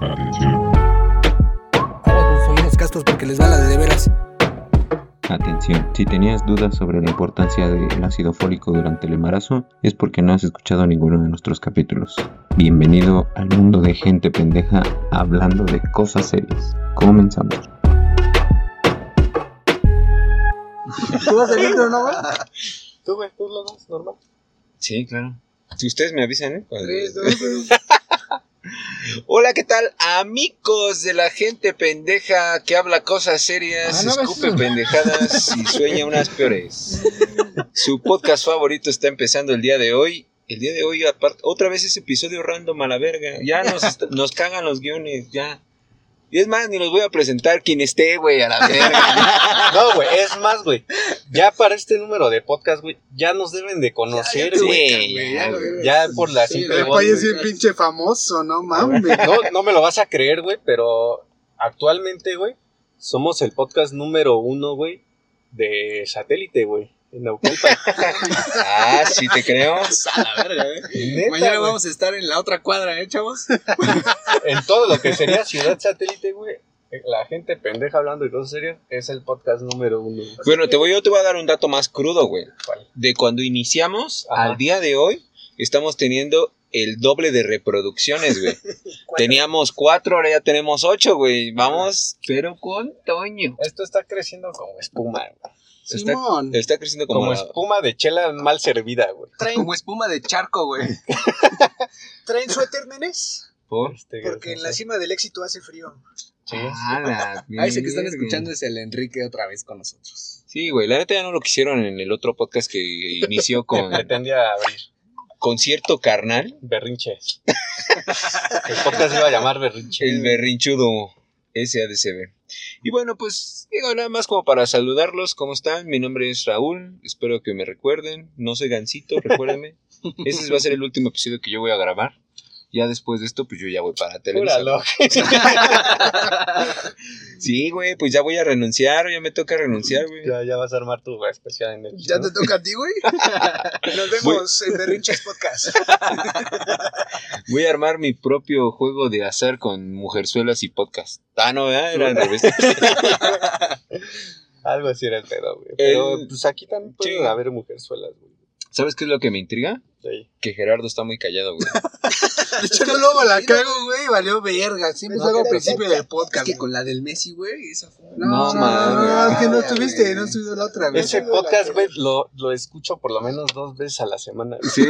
Atención. Aguas sus oídos castos porque les va la de de veras. Atención, si tenías dudas sobre la importancia del ácido fólico durante el embarazo, es porque no has escuchado ninguno de nuestros capítulos. Bienvenido al mundo de gente pendeja hablando de cosas serias. Comenzamos. ¿Tú vas a intro, no, güey? Tú, güey, tú lo das normal. Sí, claro. Si ustedes me avisan, ¿eh? Cuando- uno. Hola, ¿qué tal? Amigos de la gente pendeja que habla cosas serias, Ah, no escupe pendejadas y sueña unas peores. Su podcast favorito está empezando el día de hoy. El día de hoy, aparte, otra vez ese episodio random a la verga. Ya nos, nos cagan los guiones, ya. Y es más, ni los voy a presentar quien esté, güey, a la verga. No, güey, es más, güey. Ya para este número de podcast, güey, ya nos deben de conocer, güey. ya, ya, güey. güey. Ya por la Sí, simple el voz, país es bien pinche famoso, no mames. No, no me lo vas a creer, güey, pero actualmente, güey, somos el podcast número uno, güey, de satélite, güey. En Naucalpan. Ah, sí te creo. A la verga, eh. Neta, Mañana güey. vamos a estar en la otra cuadra, ¿eh, chavos? En todo lo que sería ciudad satélite, güey. La gente pendeja hablando de cosas serias es el podcast número uno. Bueno, te voy, yo te voy a dar un dato más crudo, güey. ¿Cuál? De cuando iniciamos Ajá. al día de hoy, estamos teniendo el doble de reproducciones, güey. Teníamos cuatro, ahora ya tenemos ocho, güey. Vamos, pero con Toño. Esto está creciendo como espuma, güey. Está, Simón. está creciendo como, Como la- espuma de chela mal servida, güey. Como espuma de charco, güey. ¿Traen suéter, nenes? por- Este, Porque en la cima del éxito hace frío. Ah, la A ese que están escuchando es el Enrique otra vez con nosotros. Sí, güey, la neta ya no lo quisieron en el otro podcast que inició con pretendía abrir. concierto carnal, Berrinches. El podcast iba a llamar Berrinche. el berrinchudo SADCB. Y bueno, pues digo nada más como para saludarlos, ¿cómo están? Mi nombre es Raúl, espero que me recuerden, no soy Gancito, recuérdenme. Ese va a ser el último episodio que yo voy a grabar. Ya después de esto, pues yo ya voy para Televisa. Sí, güey, pues ya voy a renunciar, ya me toca renunciar, güey. Ya, ya vas a armar tu especial en el. ¿Ya te toca a ti, güey? Nos vemos en Berrinches Podcast. Voy a armar mi propio juego de azar con mujerzuelas y podcast. Ah, no, ¿verdad? era al revés. Algo así era el pedo, güey. Pero El- pues aquí también pueden Sí. haber mujerzuelas, güey. ¿Sabes qué es lo que me intriga? Que Gerardo está muy callado, güey. Yo luego la cago, güey, y valió verga. Siempre No, salgo al principio del podcast. que que con la del Messi, güey, esa fue. No, No, mames. es que no estuviste, no estuvo la otra, güey. Ese podcast, güey, lo, lo escucho por lo menos dos veces a la semana. Sí.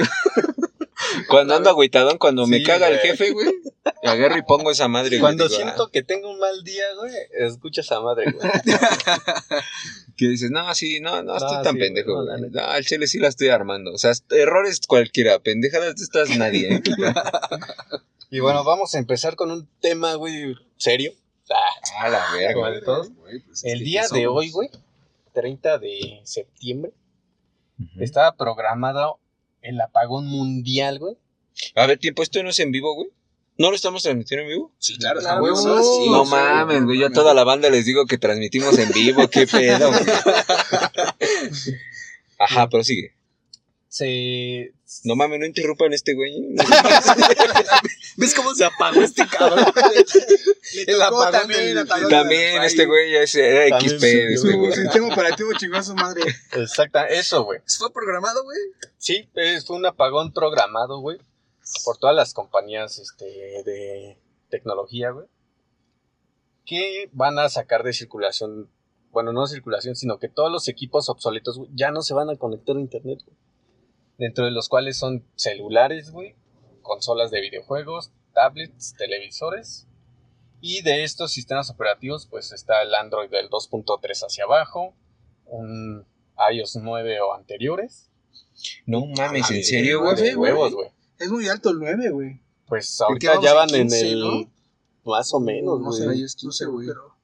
Cuando ando agüitadón, cuando me caga el jefe, güey, agarro y pongo esa madre, güey. Cuando Digo, siento que tengo un mal día, güey, escucho esa madre, güey. ah, que dices, no, sí, no, no estoy tan sí, pendejo, no, al chile sí la estoy armando. O sea, errores cualquiera, pendejadas de estas nadie, ¿eh? Y bueno, vamos a empezar con un tema, güey, serio. Ah, A la verga. Como de todos. Güey, pues, El día ¿qué de somos? hoy, güey, 30 de septiembre, estaba programado el apagón mundial, güey. A ver, tiempo, esto no es en vivo, güey. ¿No lo estamos transmitiendo en vivo? Sí, claro, Claro, huevo, no, sí, no sí, mames, güey. Yo a toda la banda les digo que transmitimos en vivo. ¿Qué pedo, güey? Ajá, pero sigue. Se... No mames, no interrumpan este güey. ¿Ves cómo se apagó este cabrón? El apagón también del- apagón También este güey ya es era También XP. sí, este güey. Su sistema operativo chingó a su madre. Exacta, eso, güey. ¿Fue programado, güey? Sí, es- fue un apagón programado, güey, por todas las compañías este, de tecnología, güey, que van a sacar de circulación, bueno, no circulación, sino que todos los equipos obsoletos, güey, ya no se van a conectar a internet, güey. Dentro de los cuales son celulares, güey, consolas de videojuegos, tablets, televisores. Y de estos sistemas operativos, pues está el Android del 2.3 hacia abajo, un iOS 9 o anteriores. No mames, ¿en Ah, serio, de güey? huevos, güey. Es muy alto el 9, güey. Pues ahorita ya en van en 15, el. no? Más o menos, No sé, güey. es 15, güey. Pero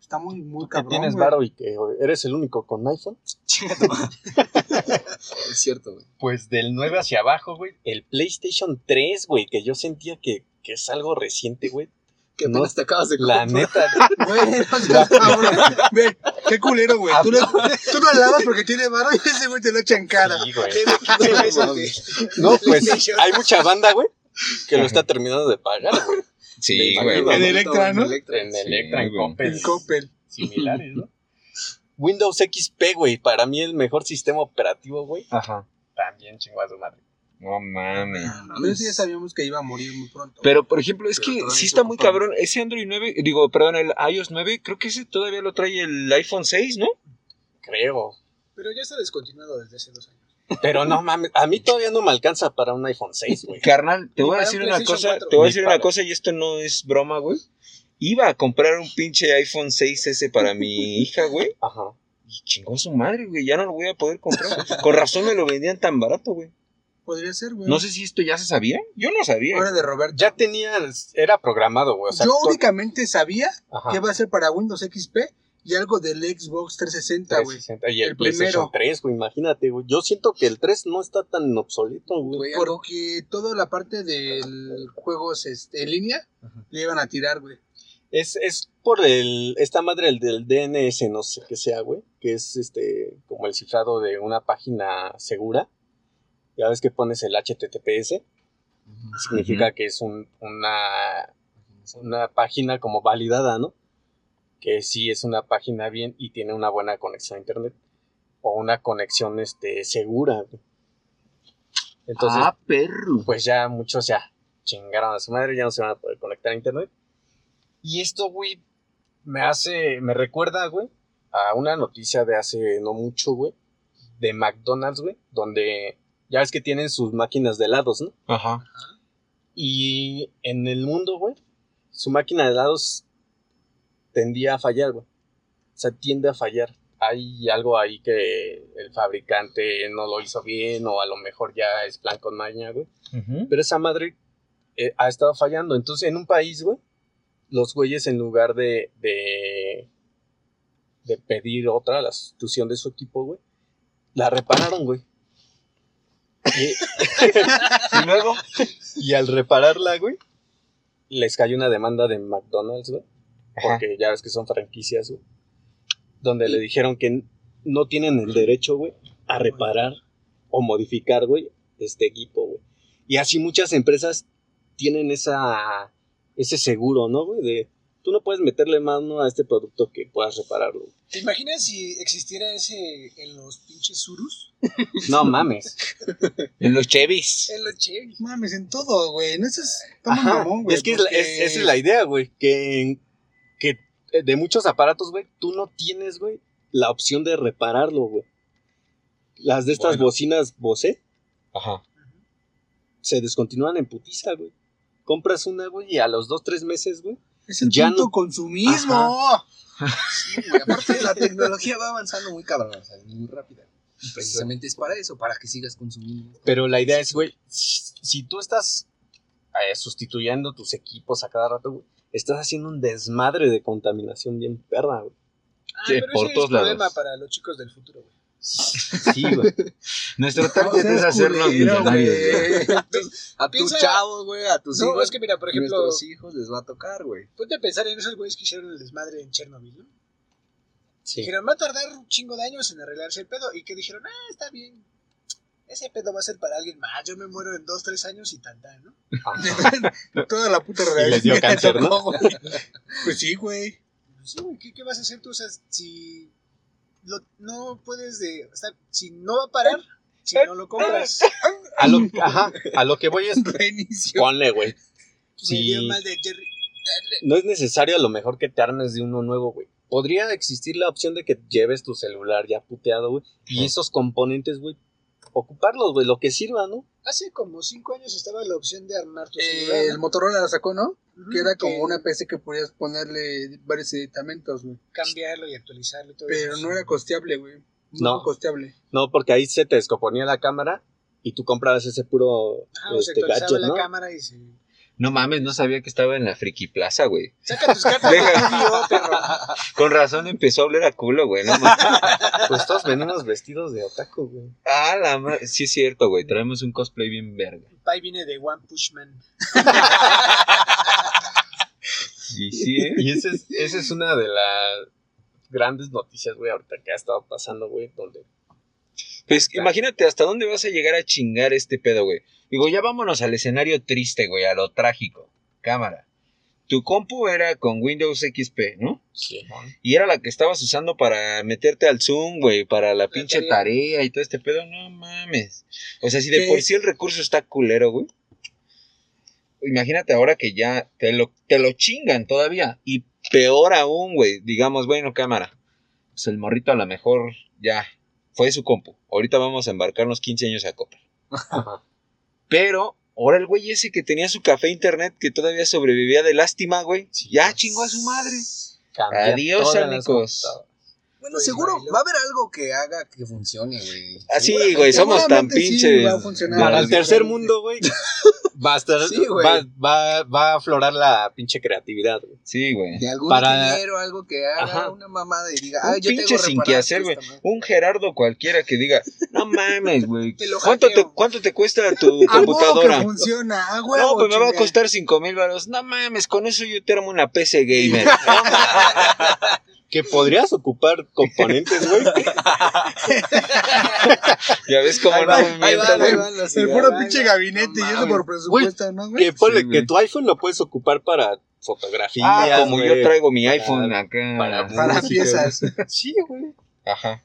Está muy, muy ¿Qué cabrón, tienes güey. varo y que eres el único con iPhone? Es cierto, güey. Pues del 9 hacia abajo, güey. El PlayStation 3, güey, que yo sentía que, que es algo reciente, güey. Que No, te acabas de La comprar. neta, Güey, no seas cabrón. Ve, qué culero, güey. Tú, le- tú lo alabas porque tiene barro y ese güey te lo echa en cara. sí, güey. debe 15 meses de- No, pues hay mucha banda, güey, que lo está terminando de pagar, güey. Sí, güey. En. Electra, ¿no? En Electra, en Sí. Coppel. En Coppel. Similares, ¿no? Windows XP, güey, para mí el mejor sistema operativo, güey. Ajá. También chingó a su madre. No mames. Pero eso ya sabíamos que iba a morir muy pronto. Pero, por ejemplo, es Pero que sí está muy cabrón. Ese Android 9, digo, perdón, el iOS 9, creo que ese todavía lo trae el iPhone 6, ¿no? Creo. Pero ya está descontinuado desde hace dos años. Pero no mames, a mí todavía no me alcanza para un iPhone 6, güey. Carnal, te voy a decir un una cosa, 4. te voy a decir una cosa y esto no es broma, güey. Iba a comprar un pinche iPhone 6S para mi hija, güey. Ajá. Y chingó a su madre, güey. Ya no lo voy a poder comprar. Con razón me lo vendían tan barato, güey. Podría ser, güey. No sé si esto ya se sabía. Yo no sabía. Ahora de Roberto. Ya tenía, era programado, güey. O sea, Yo únicamente sabía Ajá. que va a ser para Windows XP y algo del Xbox 360, güey. 360. Y el, El PlayStation primero. 3, güey, imagínate, güey. Yo siento que el 3 no está tan obsoleto, güey. Porque toda la parte del juegos este, en línea Ajá. le iban a tirar, güey. Es, es por el, esta madre el del DNS, no sé qué sea, güey. Que es este, como el cifrado de una página segura. Ya ves que pones el HTTPS. Significa que es un, una, una página como validada, ¿no? Que sí es una página bien y tiene una buena conexión a internet. O una conexión este, segura, güey. Entonces, ah, perro. pues ya muchos ya chingaron a su madre, ya no se van a poder conectar a internet. Y esto, güey, me hace, me recuerda, güey, a una noticia de hace no mucho, güey, de McDonald's, güey, donde ya ves que tienen sus máquinas de helados, ¿no? Ajá. Y en el mundo, güey, su máquina de helados tendía a fallar, güey. O sea, tiende a fallar. Hay algo ahí que el fabricante no lo hizo bien o a lo mejor ya es plan con maña, güey. Pero esa madre eh, ha estado fallando. Entonces, en un país, güey, los güeyes en lugar de, de, de pedir otra, la sustitución de su equipo, güey, la repararon, güey. Y, Y luego. y al repararla, güey, les cayó una demanda de McDonald's, güey. Porque ya ves que son franquicias, güey. Donde le dijeron que no tienen el derecho, güey, a reparar o modificar, güey, este equipo, güey. Y así muchas empresas tienen esa, ese seguro, ¿no, güey? De tú no puedes meterle mano a este producto que puedas repararlo. güey. ¿Te imaginas si existiera ese en los pinches surus? No mames. En los Chevys. En los Chevy. Mames, en todo, güey. No, eso es Ajá, mamón, güey. es que es la- porque- es- esa es la idea, güey. Que, que de muchos aparatos, güey, tú no tienes, güey, la opción de repararlo, güey. Las de estas Bueno. bocinas Bose Ajá. se descontinúan en putiza, güey. Compras una, güey, y a los dos, tres meses, güey. Es el ya punto no- consumismo. Sí, güey, aparte la tecnología va avanzando muy cabrón, o sea, muy rápida. Y precisamente es para eso, para que sigas consumiendo. Pero la idea es, güey, si, tú estás eh, sustituyendo tus equipos a cada rato, güey, estás haciendo un desmadre de contaminación bien perra, güey. Ah, Sí, pero por ese todos es problema lados. para los chicos del futuro, güey. Sí, güey. Nuestro No target seas es hacernos millonarios, güey. A tus, chavos, güey, a tus No, hijos. es que mira, por ejemplo, nuestros hijos les va a tocar, güey. ponte a pensar en esos güeyes que hicieron el desmadre en Chernobyl, ¿no? Sí. Dijeron, va a tardar un chingo de años en arreglarse el pedo. Y que dijeron, ah, está bien. Ese pedo va a ser para alguien más. Yo me muero en dos, tres años y tan, tan, ¿no? Toda la puta Y realidad. les dio cáncer, ¿no? Pues sí, güey. Sí, güey, ¿qué, qué vas a hacer tú? O sea, si lo- no puedes de... o sea, si no va a parar, si no lo compras. A lo, ajá, a lo que voy es, Reinicio. ponle, güey. Sí. No es necesario a lo mejor que te armes de uno nuevo, güey. Podría existir la opción de que lleves tu celular ya puteado, güey. Y esos componentes, güey, ocuparlos, güey, lo que sirva, ¿no? Hace como cinco años estaba la opción de armar tu Eh, celular. el. Motorola la sacó, ¿no? Que era como una PC que podías ponerle varios editamentos, güey. Cambiarlo y actualizarlo y todo Pero eso. no era costeable, güey. No. No. costeable. No, porque ahí se te descomponía la cámara y tú comprabas ese puro Ajá, o se este, actualizaba gadget, la ¿no? cámara y se... No mames, no sabía que estaba en la Friki Plaza, güey. Saca tus cartas. Yu-Gi-Oh, perro. Con razón empezó a oler a culo, güey. No mames. Pues todos venimos vestidos de otaku, güey. Ah, la madre. Sí es cierto, güey. Traemos un cosplay bien verga. El Pai viene de One Push Man. Y sí, ¿eh? Y esa es, esa es una de las grandes noticias, güey, ahorita que ha estado pasando, güey, donde... Pues imagínate hasta dónde vas a llegar a chingar este pedo, güey. Digo, ya vámonos al escenario triste, güey, a lo trágico. Cámara. tu compu era con Windows XP, ¿no? Sí, Y era la que estabas usando para meterte al Zoom, güey, para la pinche tarea. tarea y todo este pedo. No mames. O sea, si de por sí el recurso está culero, güey. Imagínate ahora que ya te lo, te lo chingan todavía. Y peor aún, güey. Digamos, bueno, cámara. Pues el morrito a lo mejor ya fue su compu. Ahorita vamos a embarcarnos 15 años a Coppel. Pero ahora el güey ese que tenía su café internet que todavía sobrevivía de lástima, güey. Ya chingó a su madre. Cambia Adiós, amigos. Bueno, Pues, seguro va a haber algo que haga que funcione, güey. Así, Seguramente. güey, somos tan sí pinches. va a funcionar. Para el tercer mundo, güey. Va a estar. Sí, güey. va, va, va a aflorar la pinche creatividad, güey. Sí, güey. De algún Para- ingeniero, algo que haga Ajá. una mamada y diga, Un ah, yo pinche tengo sin que hacer, güey. esta madre". Un Gerardo cualquiera que diga, no mames, güey. ¿Cuánto te. ¿Cuánto te cuesta tu A computadora? que funciona, a huevo, No, pues me va a costar cinco mil baros. No mames, con eso yo te armo una PC gamer. No. Que podrías ocupar componentes, güey. ya ves cómo Ahí no mientas, güey. El puro pinche gabinete y eso por presupuesto, ¿no, güey? Que ponle Sí, que tu iPhone lo puedes ocupar para fotografías. Ah, como yo traigo mi iPhone acá. para Para piezas. Sí, güey. Ajá.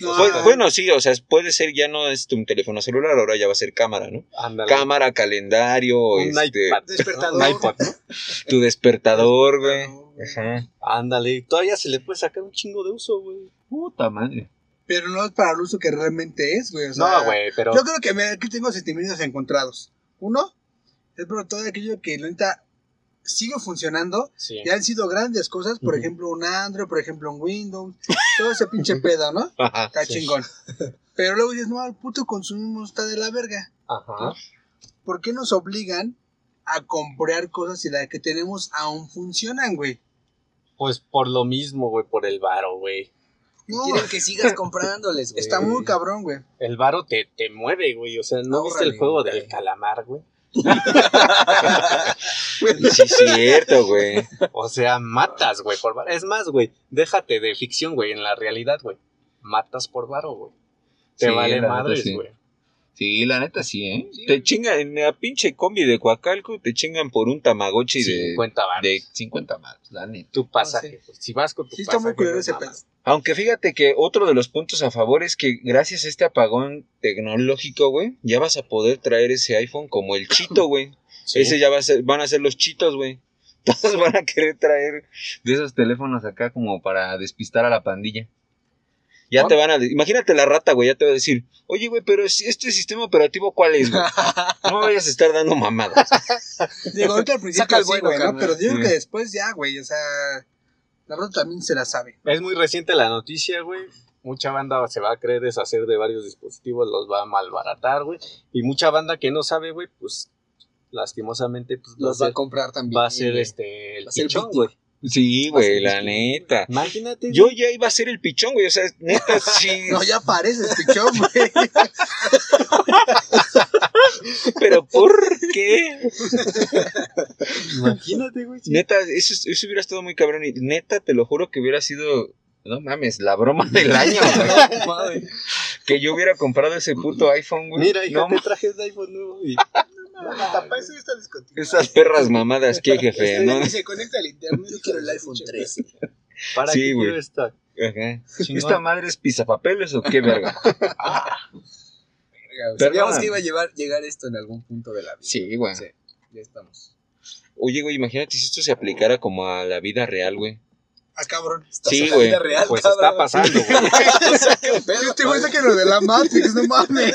No, Bu- bueno, sí, o sea, puede ser ya no es tu teléfono celular, ahora ya va a ser cámara, ¿no? Ándale. Cámara, calendario, Un este, iPad. Despertador. Un iPod, ¿no? tu despertador, güey. Ajá. Ándale. Todavía se le puede sacar un chingo de uso, güey. Puta madre. Pero no es para el uso que realmente es, güey. O sea, No, güey, pero. Yo creo que mira, aquí tengo sentimientos encontrados. Uno, es por todo aquello que la neta sigue funcionando. Sí. Ya han sido grandes cosas, por ejemplo, un Android, por ejemplo, un Windows, todo ese pinche pedo, ¿no? Ajá. Está Sí. chingón. Pero luego dices, no, el puto consumismo está de la verga. Ajá. ¿Por qué nos obligan a comprar cosas si las que tenemos aún funcionan, güey? Pues por lo mismo, güey, por el varo, güey. No, Quieren que sigas comprándoles, güey. está muy cabrón, güey. El varo te, te mueve, güey. O sea, ¿no viste el juego güey. del calamar, güey? Sí, cierto, güey. O sea, matas, güey, por varo. Es más, güey, déjate de ficción, güey, en la realidad, güey. Matas por varo, güey. Te Sí, vale madres, sí. güey. Sí, la neta sí, ¿eh? Te chingan en la pinche combi de Coacalco, te chingan por un tamagotchi de, 50 varos. de 50 más, la neta. Tu pasaje. güey. Si vas con tu Sí, está muy pasaje, no ese pedo. Aunque fíjate que otro de los puntos a favor es que gracias a este apagón tecnológico, güey, ya vas a poder traer ese iPhone como el chito, güey. Sí. Ese ya va a ser, van a ser los chitos, güey. Todos van a querer traer de esos teléfonos acá como para despistar a la pandilla. Ya te van a... Imagínate la rata, güey, ya te va a decir, oye, güey, pero si este sistema operativo, ¿cuál es, güey? No me vayas a estar dando mamadas. Digo, ahorita al principio Saca el sí, bueno, güey, ¿no? Pero digo que después ya, güey, o sea, la rota también se la sabe. Es muy reciente la noticia, güey. Mucha banda se va a querer deshacer de varios dispositivos, los va a malbaratar, güey. Y mucha banda que no sabe, güey, pues lastimosamente pues, va, a Los va a ser, comprar también. va a ser este el Va a ser pichón, güey. Sí, güey, la neta. Imagínate. Yo güey. ya iba a ser el pichón, güey, o sea, neta, sí. No, ya pareces, pichón, güey. Pero ¿por qué? Imagínate, güey. sí. Neta, eso, eso hubiera estado muy cabrón. Y neta, te lo juro que hubiera sido. No mames, la broma del año, güey. que yo hubiera comprado ese puto iPhone, güey. Mira, hija, no, te traje el iPhone nuevo y Hasta para eso ya está descontinuado. esas perras mamadas, qué jefe, Este, ¿no? se conecta al internet. Yo quiero el iPhone 13. para Sí, qué güey. quiero esta. Ajá. Chingón. ¿Esta madre es pizapapeles o qué verga? Sabíamos que iba a llevar, llegar esto en algún punto de la vida. Sí, güey. Sí, ya estamos. Oye, güey, imagínate si esto se aplicara como a la vida real, güey. Ah, cabrón. Estás Sí, en la güey. vida real, Pues cabrón. está pasando, güey. O sea, qué pedo, Este güey saca lo de la Matrix, no mames.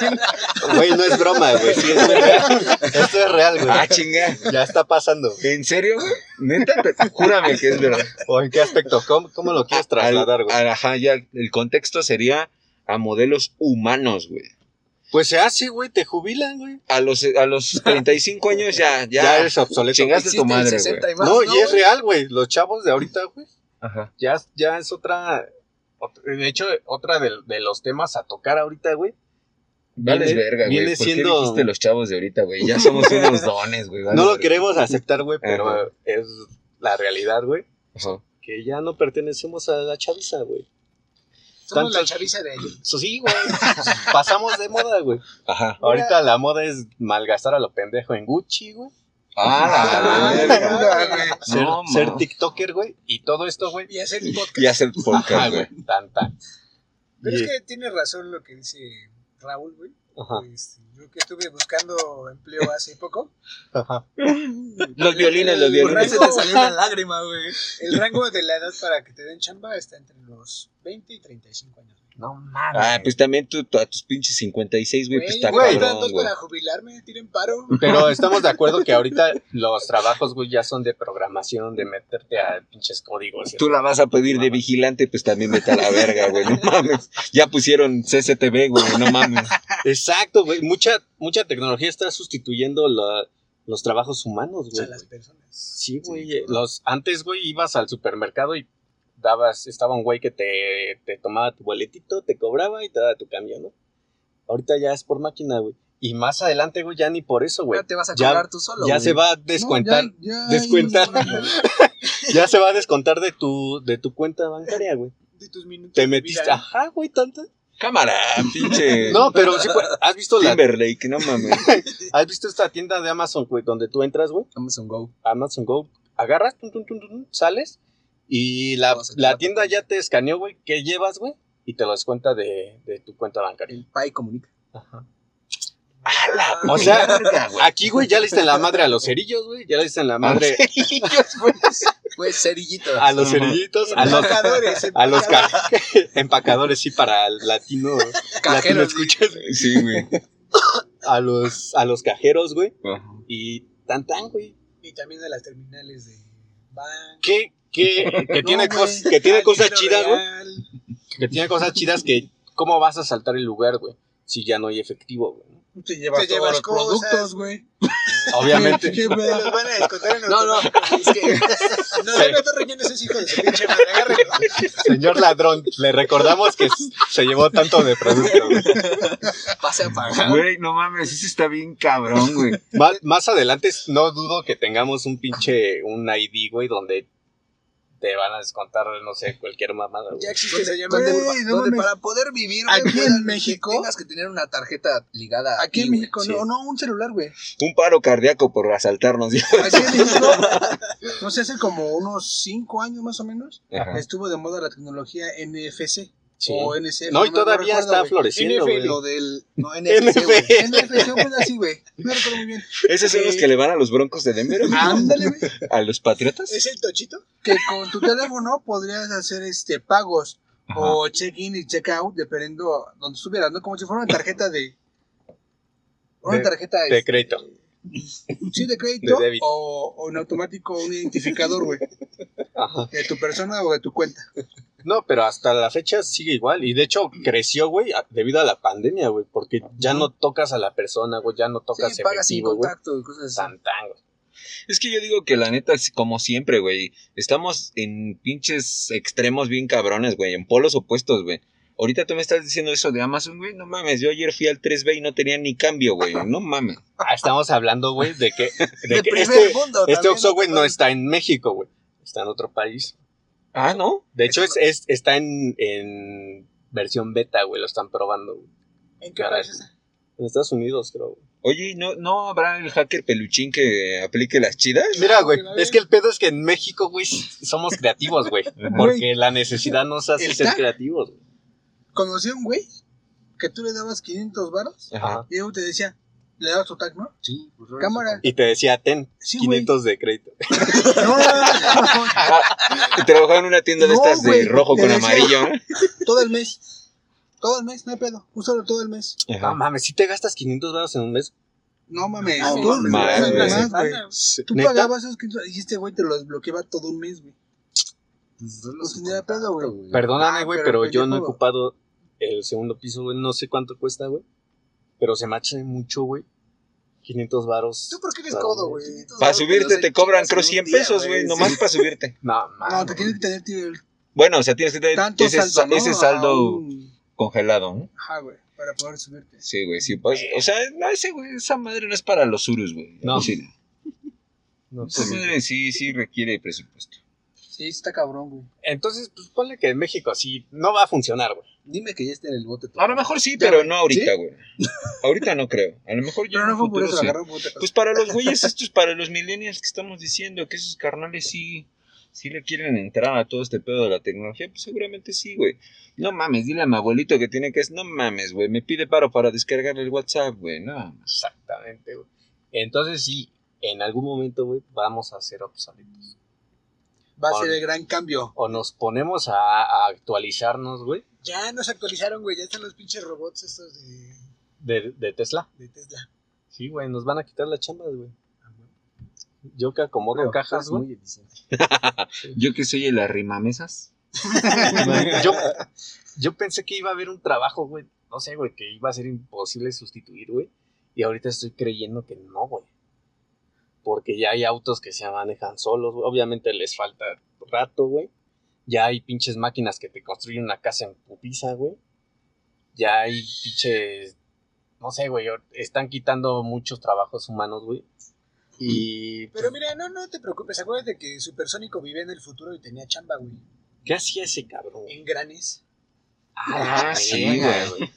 Güey, no es broma, güey. Sí, es real. Esto es real, güey. Ah, chinga. Ya está pasando. ¿En serio, güey? Neta, júrame que es verdad. ¿O en qué aspecto? ¿Cómo, cómo lo quieres trasladar, güey? ajá, ya, el contexto sería a modelos humanos, güey. Pues se hace, güey. Te jubilan, güey. A los, a los 35 años ya, ya, Ya, eres obsoleto. chingaste tu madre, 60 güey. más, No, y es real, güey. Los chavos de ahorita, güey. Ajá. Ya, ya es otra. ot- De hecho, otra de, de los temas a tocar ahorita, güey. Vales Viene- verga, güey. viene ¿Por qué siendo- dijiste los chavos de ahorita, güey? Ya somos unos dones, güey. No lo verga. queremos aceptar, güey, pero Ajá. es la realidad, güey. Ajá. Que ya no pertenecemos a la chaviza, güey. Somos la chaviza de. Eso sí, güey. Pasamos de moda, güey. Ajá. Ahorita la moda es malgastar a lo pendejo en Gucci, güey. Ah, la verga. Ser, No, ser ma. TikToker, güey. Y todo esto, güey. Y hacer podcast. Y hacer podcast, güey. güey. Tan, tan. Pero es que tiene razón lo que dice Raúl, güey. Este, yo que estuve buscando empleo hace poco, Ajá. Los violines, los ¿Por qué violines. se te salió una lágrima, güey? el rango de la edad para que te den chamba está entre los 20 y 35 años. Güey. No mames. Ah, pues también tú, tú a tus pinches 56, güey, pues Güey, está güey, cabrón, güey. para jubilarme, tiren paro. Pero estamos de acuerdo que ahorita los trabajos, güey, ya son de programación, de meterte a pinches códigos. Tú la vas a pedir de vigilante, pues también vete a la verga, güey, no mames. Ya pusieron CCTV, güey, no mames. Exacto, güey. Mucha, mucha tecnología está sustituyendo la- los trabajos humanos, O sea, güey. las personas. Sí, güey. Los, antes, güey, ibas al supermercado y dabas, estaba un güey que te, te tomaba tu boletito, te cobraba y te daba tu cambio, ¿no? Ahorita ya es por máquina, güey. Y más adelante, güey, ya ni por eso, güey. Ya te vas a Ya- cobrar tú solo, Ya güey. se va a descontar, No, ya- ya- descuentar. ya se va a descontar de tu, de tu cuenta bancaria, güey. De tus minutos. Te metiste, vida. ajá, güey, tanta. Cámara, pinche. No, pero sí, pues, ¿has visto la, Timberlake, no mames. has visto esta tienda de Amazon, güey, donde tú entras, güey? Amazon Go. Amazon Go, agarras, tun, tun, tun, sales y la, la tienda ya te escaneó, güey, qué llevas, güey, y te lo descuenta de, de tu cuenta bancaria. El Pai comunica. Ajá. O sea, aquí, güey, ya le diste la madre a los cerillos, güey, ya le diste la madre Pues cerillito. a los cerillitos, a los, Empacadores, a los ca- empacadores. empacadores, sí, para el latino, latino Cajeros. escuchas, Sí, güey. a los, a los cajeros, güey, Ajá. y tan tan, güey. Y también de las terminales de banco. Que, que, que tiene, cos- que tiene cosas chidas, güey. Que tiene cosas chidas que, ¿cómo vas a saltar el lugar, güey? Si ya no hay efectivo, güey. Te llevas Te todos llevas los cosas. productos, güey. Obviamente. ¿Qué Te los van a descontar en No, no, es que No, no, no te rellenes ese hijo de su pinche madre. Agárrenlo. Señor ladrón, le recordamos que se llevó tanto de producto, güey. pase a pagar. Güey, no mames, ese está bien cabrón, güey. Más, más adelante, no dudo que tengamos un pinche, un ID, güey, donde te van a descontar, no sé, cualquier mamada, güey. Ya existe, se llama. Donde, Güey, no donde mames. para poder vivir, güey, Aquí en México- tengas que tener una tarjeta ligada a Aquí en güey. México, sí. no, no, un celular, güey. Un paro cardíaco por asaltarnos. ya. Aquí en México, no sé, hace como unos 5 años más o menos, Ajá. estuvo de moda la tecnología NFC Sí. o NCF. No, y todavía recuerdo, está güey. floreciendo, NFL. Lo del. No, NFC, pedo así, güey. No recuerdo muy bien. ¿Esos son los que le van a los broncos de Denver? Ándale, güey. ¿A los patriotas? ¿Es el tochito? Que con tu teléfono podrías hacer este pagos Ajá. o check-in y check-out, dependiendo donde estuvieras, ¿no? Como si fuera una tarjeta de. Una De- tarjeta De este, crédito. Sí, de crédito de o, o en automático un identificador, güey, Ajá. de tu persona o de tu cuenta. No, pero hasta la fecha sigue igual. Y de hecho creció, güey, debido a la pandemia, güey. Porque ya no tocas a la persona, güey. Ya no tocas Sí, pagas sin efectivo, contacto y cosas así. Tan, tan, güey. Es que yo digo que la neta, es como siempre, güey. Estamos en pinches extremos bien cabrones, güey. En polos opuestos, güey. Ahorita tú me estás diciendo eso de Amazon, güey. No mames, yo ayer fui al 3B y no tenía ni cambio, güey. No mames. Ah, estamos hablando, güey, de que, de De que primer este, mundo. este Oxxo, güey, no está en México, güey. Está en otro país. Ah, ¿no? De hecho, es, está en, en versión beta, güey. Lo están probando, güey. ¿En qué país está? En Estados Unidos, creo, güey. Oye, ¿no, ¿no habrá el hacker peluchín que aplique las chidas? Mira, güey, es que el pedo es que en México, güey, somos creativos, güey. Porque la necesidad nos hace ¿Está? ser creativos, güey. Conocí a un güey que tú le dabas 500 varos Ajá. y luego te decía, le dabas tu tag, ¿no? Sí, pues, Cámara. Y te decía, ten, Sí, güey. 500 de crédito. No, no, no, no, Y trabajaba en una tienda de No, estas de rojo le con decía- amarillo, ¿no? todo el mes. Todo el mes, no hay pedo. Úsalo todo el mes. No mames, si te gastas 500 baros en un mes. No mames. No, el mames, mes, güey. más, güey. Tú pagabas esos 500 y este güey te lo desbloqueaba todo un mes, güey. Pues, solo Pues tenía pedo, güey. Perdóname, Ah, güey, pero pero, yo no he ocupado el segundo piso, güey. No sé cuánto cuesta, güey. Pero se me hace mucho, güey. 500 varos. ¿Tú por qué eres codo, güey. Para subirte te cobran, creo, 100 pesos, Sí. güey. Nomás para subirte. No, No, mames. te tienes que tener tío, el Bueno, o sea, tienes que tener tanto ese, saldo, ¿no? ese saldo congelado, ¿no? Ajá, güey, para poder subirte. Sí, güey, sí. Pues, o sea, no, ese güey, esa madre no es para los surus, güey. No. Sí, No, esa pues, madre sí, sí requiere presupuesto. Sí, está cabrón, güey. Entonces, pues ponle que en México sí no va a funcionar, güey. Dime que ya está en el bote. A lo mejor sí, pero no ahorita, güey. Ahorita no creo. A lo mejor ya Pero en no fue por futuro eso, sí. cosa. Pues para los güeyes estos, para los millennials que estamos diciendo que esos carnales sí, sí le quieren entrar a todo este pedo de la tecnología, pues seguramente sí, güey. No mames, dile a mi abuelito que tiene que es, no mames, güey, me pide paro para descargar el WhatsApp, güey, no. Exactamente, güey. Entonces sí, en algún momento, güey, vamos a ser obsoletos. Va a ser el gran cambio. O nos ponemos a, a actualizarnos, güey, Ya nos actualizaron, güey. Ya están los pinches robots estos de, de, de Tesla. de Tesla. Sí, güey, nos van a quitar las chambas, güey. Yo que acomodo Pero cajas, güey. muy eficiente. Yo que soy el arrimamesas. yo, yo pensé que iba a haber un trabajo, güey. No sé, güey, que iba a ser imposible sustituir, güey. Y ahorita estoy creyendo que no, güey. Porque ya hay autos que se manejan solos, güey. Obviamente les falta rato, güey. Ya hay pinches máquinas que te construyen una casa en putiza, güey. Ya hay pinches. No sé, güey. Están quitando muchos trabajos humanos, güey. Y. Pero mira, no, no te preocupes. Acuérdate que Supersónico vivía en el futuro y tenía chamba, güey. ¿Qué hacía ese cabrón? En granes. Ah, sí, verga, güey.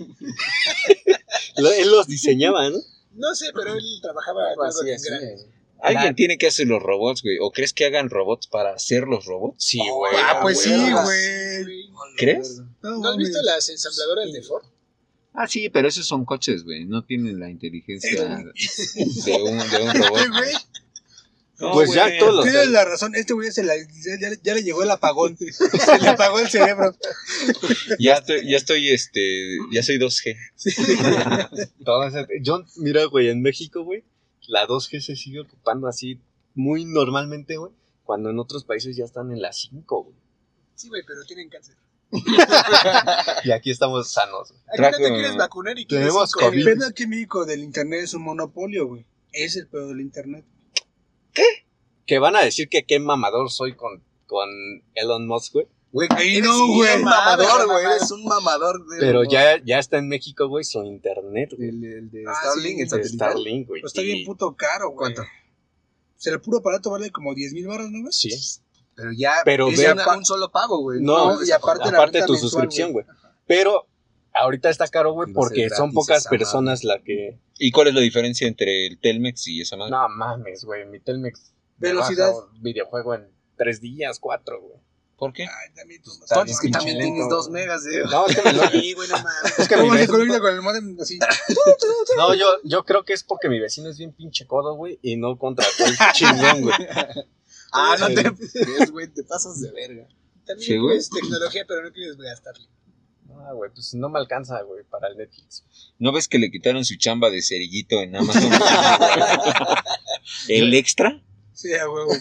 Él los diseñaba, ¿no? No sé, pero él trabajaba en granes. Alguien La- tiene que hacer los robots, güey. ¿O crees que hagan robots para hacer los robots? Sí, güey. Ah, pues sí, güey. ¿Crees? No, ¿No has visto las ensambladoras de Ford? Ah, sí, pero esos son coches, güey. No tienen la inteligencia de un, de un robot. Este güey, No, Pues ya todos los- Tienes la razón, este güey se la- ya, ya- ya le llegó el apagón. Se le apagó el cerebro. Ya estoy, ya estoy, este, ya soy 2G. Todas esas- Yo, mira, güey, en México, güey, la 2G se sigue ocupando así muy normalmente, güey, cuando en otros países ya están en la 5, güey. Sí, güey, pero tienen cáncer. Y aquí estamos sanos. güey. Aquí no te quieres vacunar y quieres Tenemos cinco El pedo aquí en México del internet es un monopolio, güey. Es el pedo del internet. Que van a decir que qué mamador soy con, con Elon Musk, güey. Güey, eres no, un güey. mamador, güey. Eres un mamador. De Pero ya, ya está en México, güey, su internet, güey. El, el de Ah, Starlink, sí, el De satelital. Starlink, güey. Pero está bien puto caro, güey. ¿Cuánto? O sea, el puro aparato vale como 10 mil baros, ¿no, güey? Sí. Pero ya Pero es una- un solo pago, güey. No, y aparte, la aparte renta tu mensual, suscripción, güey. Pero ahorita está caro, güey, porque son pocas personas las que... ¿Y cuál es la diferencia entre el Telmex y esa madre? No mames, güey, mi Telmex me Velocidad. baja un videojuego en tres días, cuatro, güey. ¿Por qué? Ay, también tú. Está Es que también tienes dos megas de... No, es que, me lo- Sí, güey, no mames. es que mi ¿Cómo se vecino, conecta con el modem así? no, yo, yo creo que es porque mi vecino es bien pinche codo, güey, y no contrató el chingón, güey. Ah, no te... ves, güey, te pasas de verga. También Sí, güey. quieres tecnología, pero no quieres gastarle. Ah, güey, pues no me alcanza, güey, para el Netflix. ¿No ves que le quitaron su chamba de cerillito en Amazon? ¿El extra? Sí, a huevo.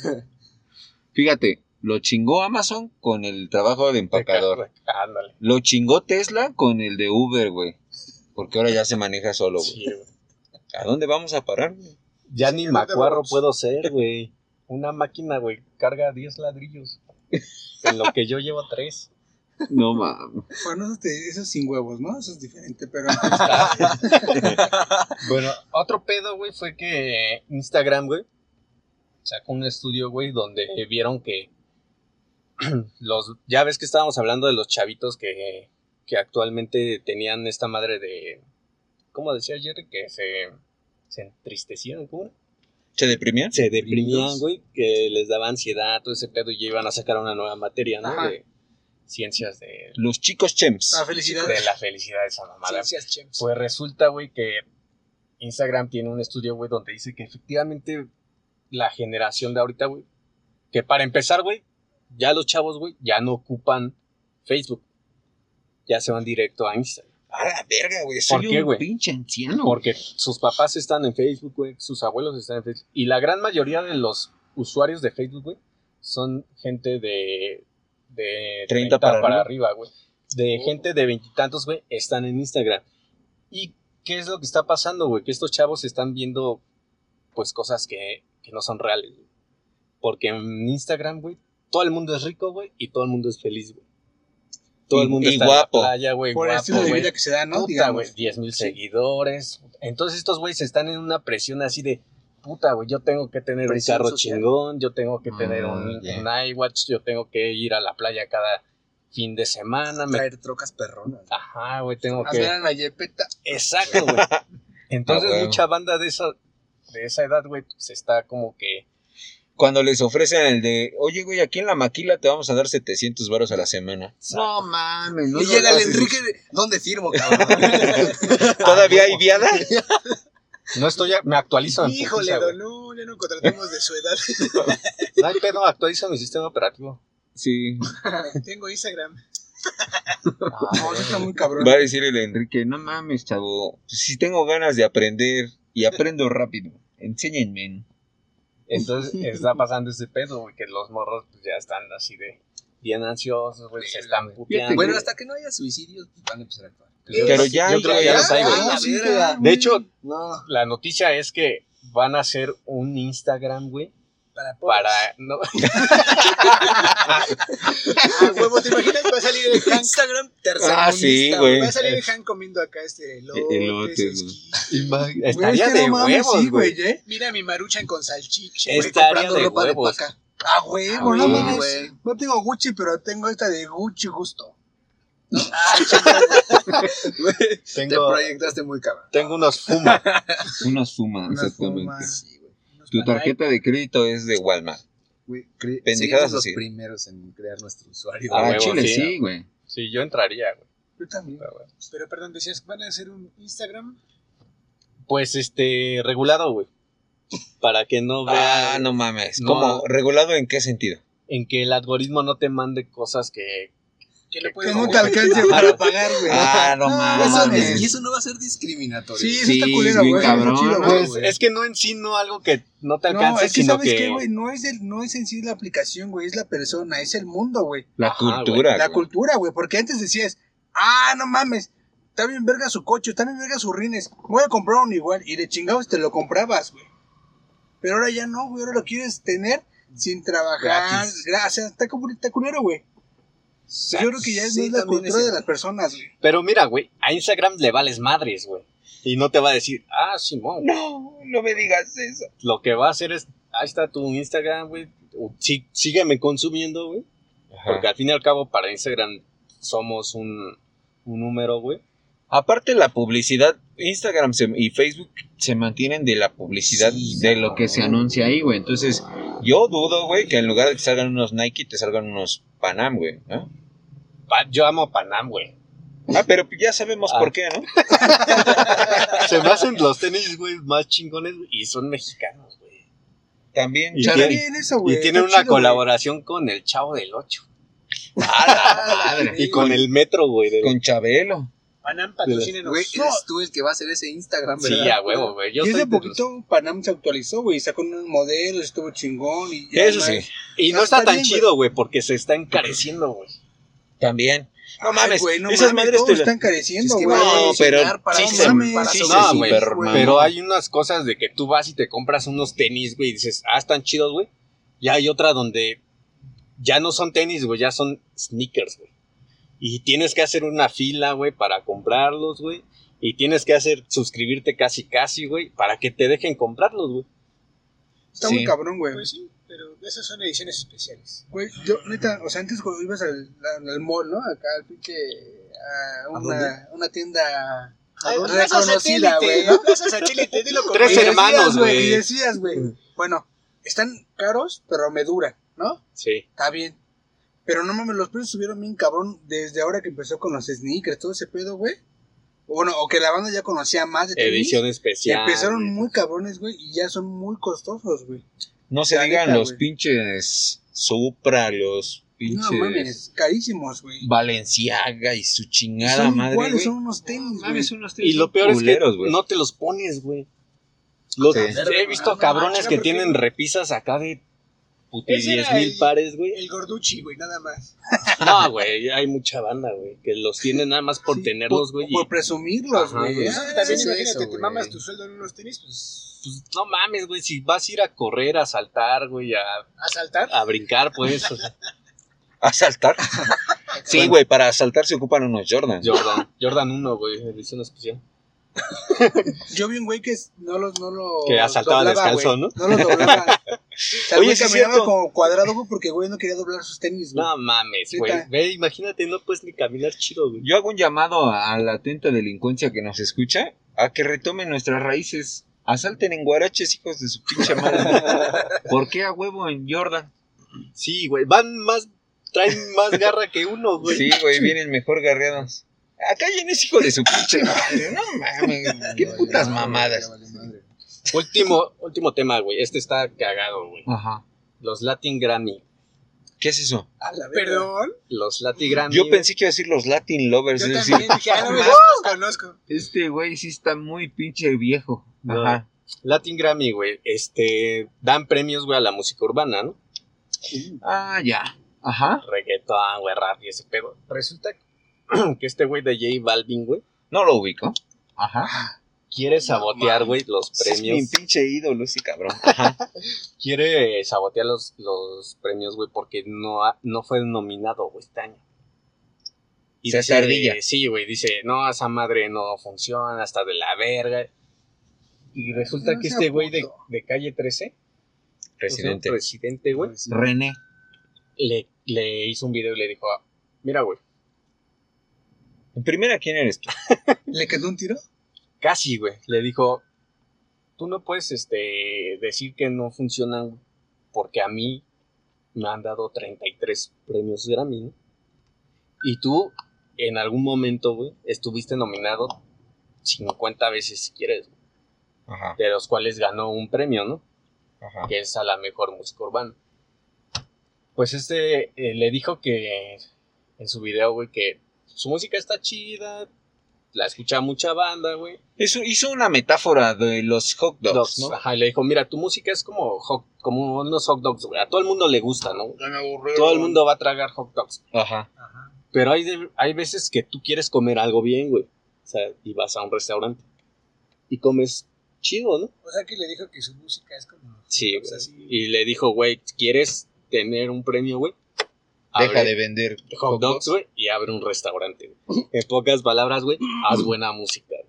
Fíjate, lo chingó Amazon con el trabajo de empacador. Ándale. Lo chingó Tesla con el de Uber, güey. Porque ahora ya se maneja solo, güey. Sí, güey. ¿A dónde vamos a parar, güey? Ya ni macuarro vamos. puedo ser, güey. Una máquina, güey, carga 10 ladrillos. En lo que yo llevo 3. No mames. Bueno, eso, te- eso es sin huevos, ¿no? Eso es diferente, pero... Bueno, otro pedo, güey, fue que Instagram, güey, sacó un estudio, güey, donde vieron que los, ya ves que estábamos hablando de los chavitos que, que actualmente tenían esta madre de, ¿cómo decía Jerry? Que se, se entristecían, ¿cómo? ¿Se deprimían? Se deprimían, güey, que les daba ansiedad, todo ese pedo, y ya iban a sacar una nueva materia, ¿no? Ajá. De ciencias de, Los chicos chems. Ah, felicidades. de la felicidad de esa mamada. Ciencias chems. Pues resulta, güey, que Instagram tiene un estudio, güey, donde dice que efectivamente la generación de ahorita, güey, que para empezar, güey, ya los chavos, güey, ya no ocupan Facebook. Ya se van directo a Instagram. A la verga, güey. ¿Por Soy qué, un güey? pinche anciano. Porque sus papás están en Facebook, güey, sus abuelos están en Facebook. Y la gran mayoría de los usuarios de Facebook, güey, son gente de, de 30 para arriba, güey. De gente de veintitantos, güey, están en Instagram. ¿Y qué es lo que está pasando, güey? Que estos chavos están viendo, pues, cosas que, que no son reales, güey. Porque en Instagram, güey, todo el mundo es rico, güey, y todo el mundo es feliz, güey. Todo Y- el mundo y está guapo. en la playa, güey, Por el guapo, estilo de vida que se da, ¿no? Puta, Digamos. güey, 10 mil seguidores. Entonces estos güeyes están en una presión así de, puta, güey, yo tengo que tener Presión un carro social. chingón, yo tengo que tener Ah, un, iWatch, yo tengo que ir a la playa cada fin de semana. Me... Traer trocas perronas. Ajá, güey, tengo A que... a la Yepeta. Exacto, güey. Entonces, Ah, mucha banda de esa, de esa edad, güey, pues está como que. Cuando les ofrecen el de, oye, güey, aquí en la maquila te vamos a dar 700 varos a la semana. No mames, y llega el Enrique. de- ¿Dónde firmo, cabrón? ¿Todavía hay viada? No estoy, a- me actualizo Híjole, putiza, don, no, ya no contratemos de su edad. No hay pedo, actualizo mi sistema operativo. Sí. Tengo Instagram. No, eso está muy cabrón. Va a decir el Enrique, no mames, chavo. Si tengo ganas de aprender y aprendo rápido, enséñenme. Entonces está pasando ese pedo, güey, que los morros pues, ya están así de bien ansiosos, güey, se están puteando. bueno, hasta que no haya suicidios, pues van a empezar a actuar. Pero ya, Yo creo que güey, ya los hay, güey. Ah, ya, De hecho, No. la noticia es que van a hacer un Instagram, güey, Para pobres. para... No, Ah, huevo, ¿te imaginas? Va a salir el Hank. Instagram Ah, sí, güey. Va a salir el Hank comiendo acá este esquí. Güey, estaría es que de no mames, huevos, sí, güey. ¿eh? Mira mi maruchan con salchicha. Estaría de ropa huevos. Ah, huevo, Ah, no mames. güey. No tengo Gucci, pero tengo esta de Gucci justo. Te tengo, proyectaste muy cabrón. tengo unos Fuma. Una suma, Una exactamente. suma. Tu tarjeta de crédito es de Walmart. Güey, Pendejadas los así. primeros en crear nuestro usuario. Ah, Ah, huevo, Chile, sí. güey. Sí, yo entraría, güey. Yo también. pero bueno. Pero perdón, decías que van a hacer un Instagram. Pues este, regulado, güey. Para que no vea Ah, no mames. No. ¿Cómo? ¿Regulado en qué sentido? en que el algoritmo no te mande cosas que. Que le puedes no te alcance para pagar, güey. Ah, no No, mames. Eso, y eso no va a ser discriminatorio. Sí, eso Sí, está es culero, güey. eso está cabrón, chido, ¿no? güey. Es que no en sí, no algo que no te No, alcance, es que sino sabes que. qué, güey, no es el, no es en sí la aplicación, güey, es la persona, es el mundo, güey. La Ajá, cultura. La güey. cultura, güey, porque antes decías, ah, no mames, está bien verga su coche, está bien verga sus rines, voy a comprar uno igual, y de chingados te lo comprabas, güey. Pero ahora ya no, güey, ahora lo quieres tener sin trabajar, Gratis. gracias, está, como- está culero, güey. Yo creo que ya es, Sí, la cultura es de las personas, güey. Pero mira, güey, a Instagram le vales madres, güey. Y no te va a decir, ah, Simón. No, no me digas eso. Lo que va a hacer es, ahí está tu Instagram, güey. sí- sígueme consumiendo, güey. Porque al fin y al cabo, para Instagram somos un, un número, güey. Aparte la publicidad, Instagram se- y Facebook se mantienen de la publicidad Sí, de lo que se anuncia ahí, güey. Entonces, yo dudo, güey, que en lugar de que salgan unos Nike, te salgan unos Panam, güey. ¿no? Pa- yo amo Panam, güey. Ah, pero ya sabemos Ah. por qué, ¿no? Se me hacen los tenis, güey, más chingones, güey, y son mexicanos, güey. También, Y Está Charlie. tiene- bien eso, güey. Y tienen está una chido, güey. colaboración con el Chavo del 8. ¡A la madre! Y con el Metro, güey. Con Chabelo. Panam, patrocínenos. Güey, No. eres tú el que va a hacer ese Instagram, Sí, ¿verdad? a huevo, güey. Yo y soy hace los- poquito Panam se actualizó, güey, sacó unos modelos, estuvo chingón. Y Eso además- sí, Y no Está está tan bien, chido, güey, porque se está encareciendo, güey. también. No Ay, mames, güey, no esas mames, madres te la- está encareciendo, Es que güey. a No, pero sí se- sí No, güey, super güey. Pero hay unas cosas de que tú vas y te compras unos tenis, güey, y dices, ah, están chidos, güey. Y hay otra donde ya no son tenis, güey, ya son sneakers, güey. Y tienes que hacer una fila, güey, para comprarlos, güey. Y tienes que hacer, suscribirte casi, casi, güey, para que te dejen comprarlos, güey. Está Sí. muy cabrón, güey. Pues sí, pero esas son ediciones especiales. Güey, yo, neta, o sea, antes cuando ibas al, al, al mall, ¿no? Acá al pinche. A una, una tienda Ay, reconocida, güey, ¿no? Dilo Tres Y hermanos, Y güey. decías, güey, bueno, están caros, pero me duran, ¿no? Sí. Está bien. Pero no mames, los precios subieron bien cabrón desde ahora que empezó con los sneakers, todo ese pedo, güey. O Bueno, o que la banda ya conocía más de tenis. Edición especial. Empezaron güey. muy cabrones, güey, y ya son muy costosos, güey. No se digan neta, los güey. pinches Supra, los pinches No mames, carísimos, güey. Valenciaga y su chingada Son madre, iguales, güey. son unos tenis, güey. Mames, unos Y lo peor culeros, es que güey. no te los pones, güey. Los- Sí. He visto No, cabrones no, que tienen repisas acá de puti Ese 10 era mil pares, güey. El gorduchi, güey, nada más. No, güey, hay mucha banda, güey, que los tienen nada más por Sí, tenerlos, por- güey. y, Por presumirlos, güey. Eso Ah, también eso, imagínate, te güey. mamas tu sueldo en unos tenis, pues pues, no mames, güey, si vas a ir a correr, a saltar, güey, a, a saltar. a brincar, pues, o sea, ¿Asaltar? sí, güey, para asaltar se ocupan unos Jordan. Jordan, Jordan 1, güey, edición especial. Yo vi un güey que no los, no los Que asaltaba doblaba, descalzo. ¿no? No los doblaba. sea, Oye, sí caminaba cierto. como cuadrado, güey, porque güey no quería doblar sus tenis, güey. No mames, güey. Ve, imagínate, no puedes ni caminar chido, güey. Yo hago un llamado a la atenta delincuencia que nos escucha a que retomen nuestras raíces. Asalten en guaraches, hijos de su pinche madre. ¿Por qué a huevo en Jordan? Sí, güey. Van más. Traen más garra que uno, güey. Sí, güey, vienen mejor garreados. Acá viene ese hijo de su pinche madre. No mames, qué putas mamadas. Último, último tema, güey. Este está cagado, güey. Ajá. Los Latin Grammy. ¿Qué es eso? A la Perdón. Los Latin Grammy. Yo pensé que iba a decir los Latin Lovers. Yo es también dije, ah, no, los conozco. este güey sí está muy pinche viejo. No. Ajá. Latin Grammy, güey. Este. Dan premios, güey, a la música urbana, ¿no? Ah, ya. Ajá. Reggaeton, güey, rap y ese pedo. Resulta que este güey de J Balvin, güey, No lo ubico. Ajá. quiere sabotear, güey, los Es mi premios. pinche ídolo ese cabrón. Ajá. Quiere sabotear los, los premios, güey, porque no, ha- no fue nominado, güey, este año. Y Se dice, ardilla. Sí, güey, dice, no, esa madre no funciona, hasta de la verga. Y resulta No que este güey de, de calle 13, Residente. presidente, güey, René. le, le hizo un video y le dijo, mira, güey, En primera, ¿quién eres tú? ¿Le quedó un tiro? Casi, güey. Le dijo, tú no puedes este, decir que no funcionan porque a mí me han dado 33 premios Grammy, ¿no? Y tú, en algún momento, güey, estuviste nominado 50 veces, si quieres, Ajá. de los cuales ganó un premio, ¿no? Ajá. Que es a la mejor música urbana. Pues este eh, le dijo que en su video, güey, que su música está chida, la escucha mucha banda, güey. Eso hizo una metáfora de los hot dogs, dogs, ¿no? Ajá, y le dijo, mira, tu música es como hot- como unos hot dogs, güey. A todo el mundo le gusta, ¿no? Ya me aburrió. Todo el mundo va a tragar hot dogs. Ajá. Ajá. Pero hay, de- hay veces que tú quieres comer algo bien, güey. O sea, y vas a un restaurante. Y comes chido, ¿no? O sea que le dijo que su música es como. Sí, güey. Y le dijo, güey, ¿quieres tener un premio, güey? Deja de vender hot dogs, güey, y abre un restaurante. güey. En pocas palabras, güey, haz buena música. güey.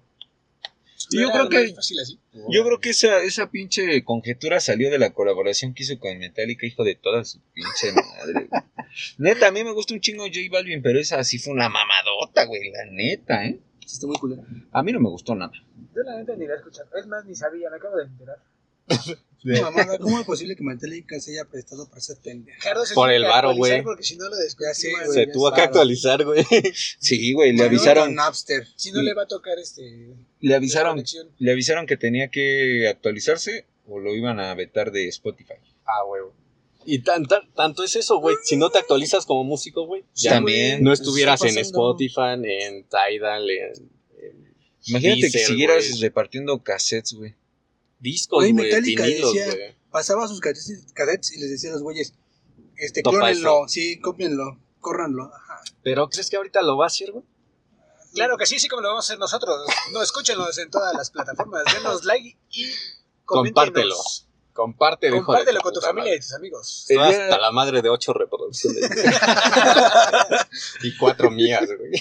Y yo creo que fácil así. yo creo que esa, esa pinche conjetura salió de la colaboración que hizo con Metallica, hijo de toda su pinche madre. Neta, a mí me gusta un chingo J Balvin, pero esa sí fue una mamadota, güey, la neta, ¿eh? Está muy culero. A mí no me gustó nada. Yo la neta ni la he escuchado. Es más, ni sabía, me acabo de enterar. ¿cómo es posible que Metallica se haya prestado para ser pendeja? Por el varo, güey. Porque si no lo güey. Se tuvo que actualizar, güey. Sí, güey, le avisaron, Napster. Si no le va a tocar este. le avisaron, le avisaron que tenía que actualizarse o lo iban a vetar de Spotify. Ah, güey. Y tan, tan- tanto es eso, güey. Si no te actualizas como músico, güey, ya También. no estuvieras en. Spotify, en Tidal, en, en Imagínate que siguieras repartiendo cassettes, güey. Discos, Güey, Metallica vinilos, decía- güey. Pasaba sus cassettes y les decía a los güeyes, este, clónenlo, sí, cópienlo, córranlo. Ajá. Pero ¿crees que ahorita lo va a hacer, güey? Claro que sí, sí, como lo vamos a hacer nosotros. No, escúchenlos en todas las plataformas. Denos like y Compártelo. coméntenos. Compártelo, con tu familia madre. y tus amigos. Hasta la madre de ocho reproducciones. y cuatro mías, güey.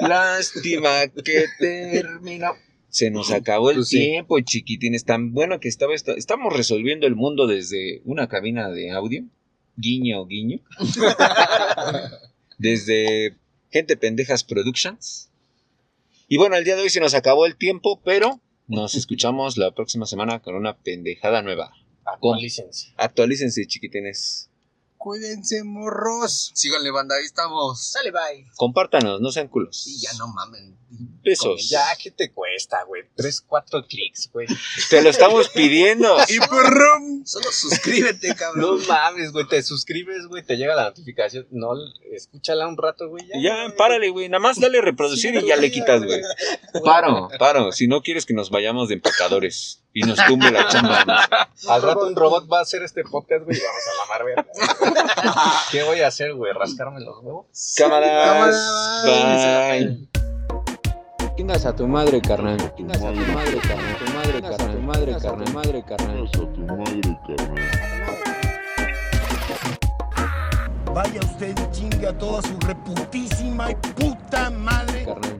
Lástima que terminó. Se nos acabó el Pues sí. tiempo, chiquitines. Tan bueno que estaba esto. Estamos resolviendo el mundo desde una cabina de audio. Guiño, guiño. desde Gente Pendejas Productions. Y bueno, el día de hoy se nos acabó el tiempo, pero nos escuchamos la próxima semana con una pendejada nueva. Actualícense. Actualícense, chiquitines. Cuídense, morros. Síganle, banda, ahí estamos. Sale, bye. Compártanos, no sean culos. Sí, ya no mamen. Besos. Ya, ¿qué te cuesta, güey? Tres, cuatro clics, güey. Te lo estamos pidiendo. Y purrum. Solo suscríbete, No cabrón. mames, güey. Te suscribes, güey. Te llega la notificación. No, escúchala un rato, güey. Ya, párale, güey. Nada más dale reproducir y ya le quitas, güey. Paro, paro. Si no quieres que nos vayamos de empacadores y nos tumbe la chamba. ¿no? Al rato un robot va a hacer este podcast, güey. y Vamos a mamar, verga. ¿Qué voy a hacer, güey? ¿Rascarme los huevos? Cámaras. Cámara, Bye. Chingas a tu madre, carnal. Chingas a tu madre, carnal. Tu madre, carnal. Tu madre, carnal. madre, carnal. Vaya usted y chingue a toda su reputísima y puta madre. Carnal.